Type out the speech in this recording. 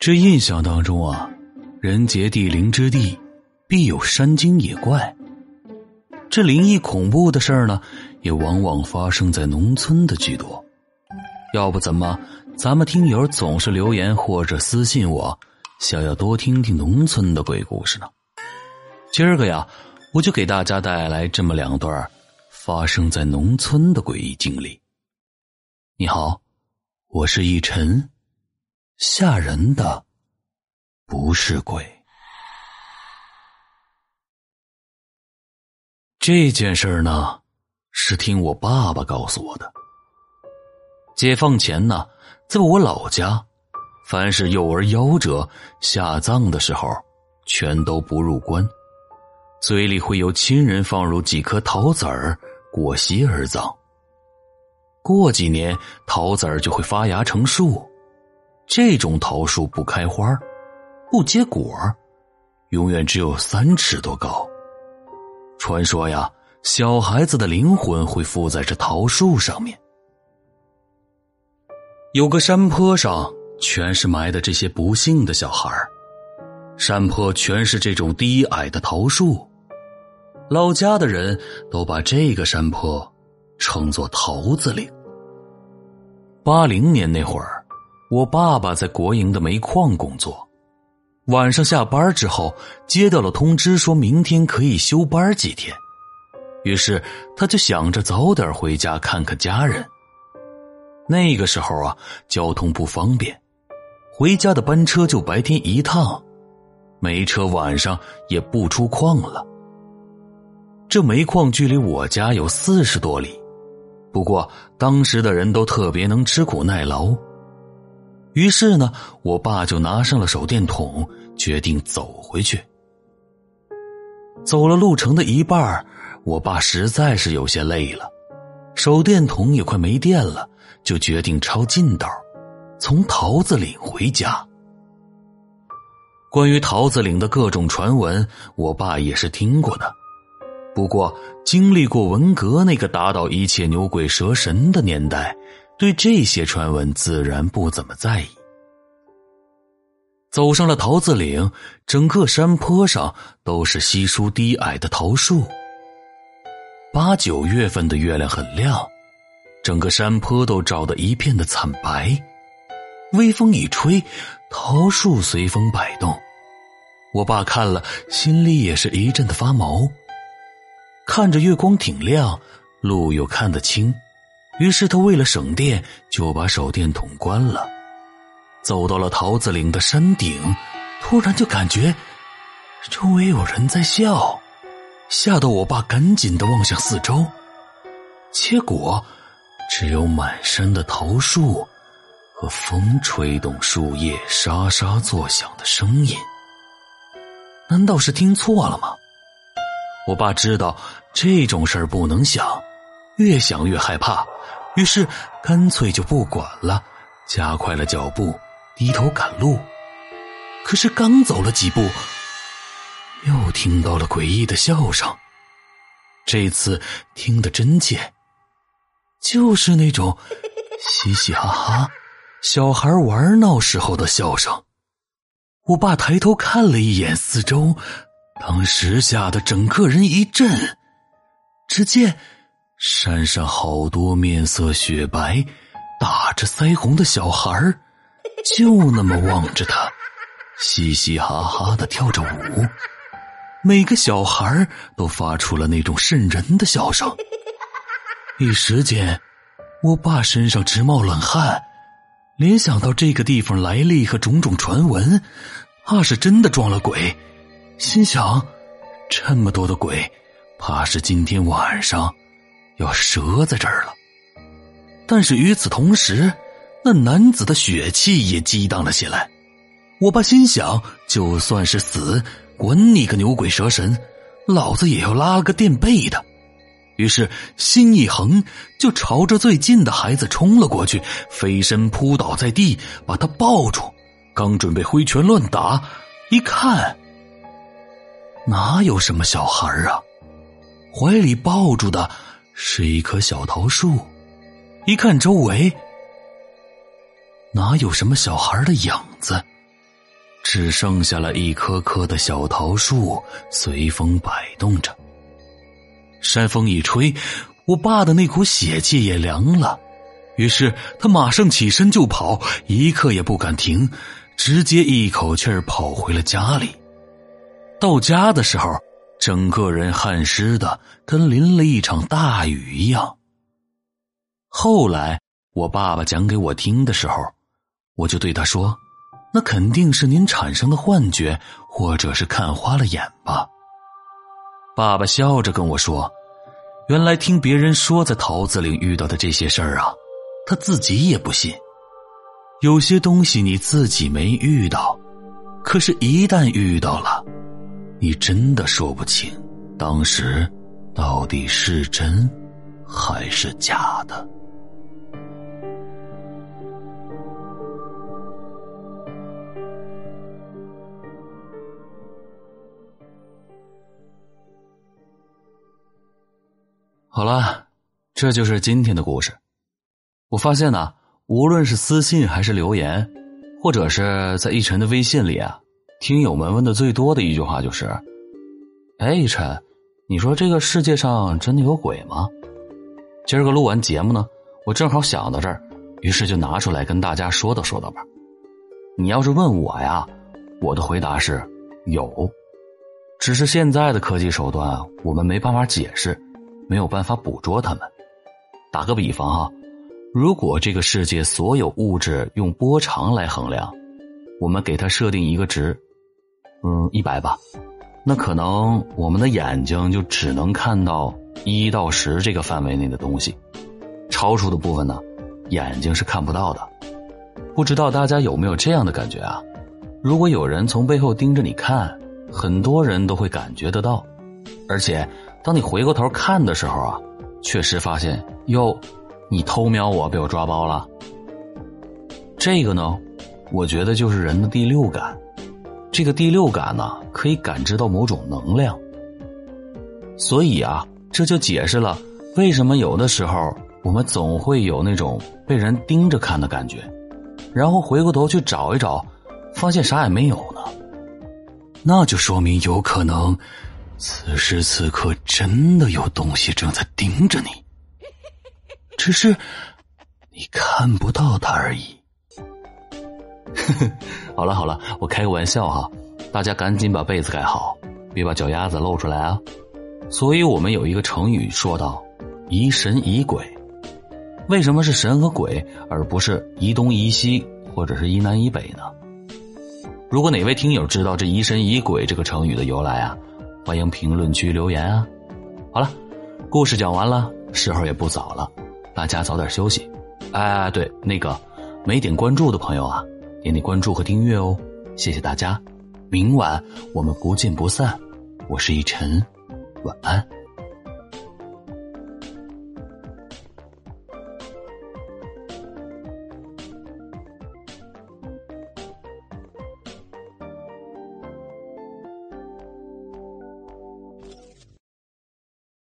这印象当中啊，人杰地灵之地，必有山精野怪。这灵异恐怖的事儿呢，也往往发生在农村的居多。要不怎么咱们听友总是留言或者私信我，想要多听听农村的鬼故事呢？今儿个呀，我就给大家带来这么两段发生在农村的诡异经历。你好，我是逸晨。吓人的不是鬼。这件事儿呢，是听我爸爸告诉我的。解放前呢，在我老家，凡是幼儿夭折下葬的时候，全都不入棺，嘴里会有亲人放入几颗桃子儿裹席而葬。过几年，桃子儿就会发芽成树。这种桃树不开花，不结果，永远只有三尺多高。传说呀，小孩子的灵魂会附在这桃树上面。有个山坡上，全是埋的这些不幸的小孩山坡全是这种低矮的桃树，老家的人都把这个山坡称作桃子岭。八零年那会儿。我爸爸在国营的煤矿工作，晚上下班之后接到了通知，说明天可以休班几天。于是他就想着早点回家看看家人。那个时候啊，交通不方便，回家的班车就白天一趟，煤车晚上也不出矿了。这煤矿距离我家有四十多里，不过当时的人都特别能吃苦耐劳。于是呢，我爸就拿上了手电筒，决定走回去。走了路程的一半，我爸实在是有些累了，手电筒也快没电了，就决定抄近道，从桃子岭回家。关于桃子岭的各种传闻，我爸也是听过的，不过经历过文革那个打倒一切牛鬼蛇神的年代。对这些传闻自然不怎么在意。走上了桃子岭，整个山坡上都是稀疏低矮的桃树。八九月份的月亮很亮，整个山坡都照得一片的惨白。微风一吹，桃树随风摆动。我爸看了，心里也是一阵的发毛。看着月光挺亮，路又看得清。于是他为了省电，就把手电筒关了。走到了桃子岭的山顶，突然就感觉周围有人在笑，吓得我爸赶紧的望向四周，结果只有满山的桃树和风吹动树叶沙沙作响的声音。难道是听错了吗？我爸知道这种事儿不能想，越想越害怕。于是，干脆就不管了，加快了脚步，低头赶路。可是刚走了几步，又听到了诡异的笑声。这次听得真切，就是那种嘻嘻哈哈、小孩玩闹时候的笑声。我爸抬头看了一眼四周，当时吓得整个人一震。只见。山上好多面色雪白、打着腮红的小孩就那么望着他，嘻嘻哈哈的跳着舞。每个小孩都发出了那种瘆人的笑声。一时间，我爸身上直冒冷汗，联想到这个地方来历和种种传闻，怕是真的撞了鬼。心想，这么多的鬼，怕是今天晚上。要折在这儿了，但是与此同时，那男子的血气也激荡了起来。我爸心想，就算是死，滚你个牛鬼蛇神，老子也要拉个垫背的。于是心一横，就朝着最近的孩子冲了过去，飞身扑倒在地，把他抱住。刚准备挥拳乱打，一看，哪有什么小孩啊，怀里抱住的。是一棵小桃树，一看周围，哪有什么小孩的影子？只剩下了一棵棵的小桃树随风摆动着。山风一吹，我爸的那股血气也凉了，于是他马上起身就跑，一刻也不敢停，直接一口气跑回了家里。到家的时候，整个人汗湿的跟淋了一场大雨一样。后来我爸爸讲给我听的时候，我就对他说：“那肯定是您产生的幻觉，或者是看花了眼吧。”爸爸笑着跟我说：“原来听别人说在桃子岭遇到的这些事儿啊，他自己也不信。有些东西你自己没遇到，可是，一旦遇到了。”你真的说不清，当时到底是真还是假的。好了，这就是今天的故事。我发现呢，无论是私信还是留言，或者是在一晨的微信里啊。听友们问的最多的一句话就是：“哎，晨，你说这个世界上真的有鬼吗？”今儿个录完节目呢，我正好想到这儿，于是就拿出来跟大家说道说道吧。你要是问我呀，我的回答是有，只是现在的科技手段我们没办法解释，没有办法捕捉它们。打个比方哈，如果这个世界所有物质用波长来衡量，我们给它设定一个值。嗯，一百吧，那可能我们的眼睛就只能看到一到十这个范围内的东西，超出的部分呢，眼睛是看不到的。不知道大家有没有这样的感觉啊？如果有人从背后盯着你看，很多人都会感觉得到，而且当你回过头看的时候啊，确实发现哟，你偷瞄我被我抓包了。这个呢，我觉得就是人的第六感。这个第六感呢，可以感知到某种能量，所以啊，这就解释了为什么有的时候我们总会有那种被人盯着看的感觉，然后回过头去找一找，发现啥也没有呢，那就说明有可能此时此刻真的有东西正在盯着你，只是你看不到它而已。好了好了，我开个玩笑哈，大家赶紧把被子盖好，别把脚丫子露出来啊。所以我们有一个成语说道：“疑神疑鬼。”为什么是神和鬼，而不是疑东疑西或者是疑南疑北呢？如果哪位听友知道这“疑神疑鬼”这个成语的由来啊，欢迎评论区留言啊。好了，故事讲完了，时候也不早了，大家早点休息。哎，对，那个没点关注的朋友啊。点点关注和订阅哦，谢谢大家，明晚我们不见不散。我是一晨，晚安。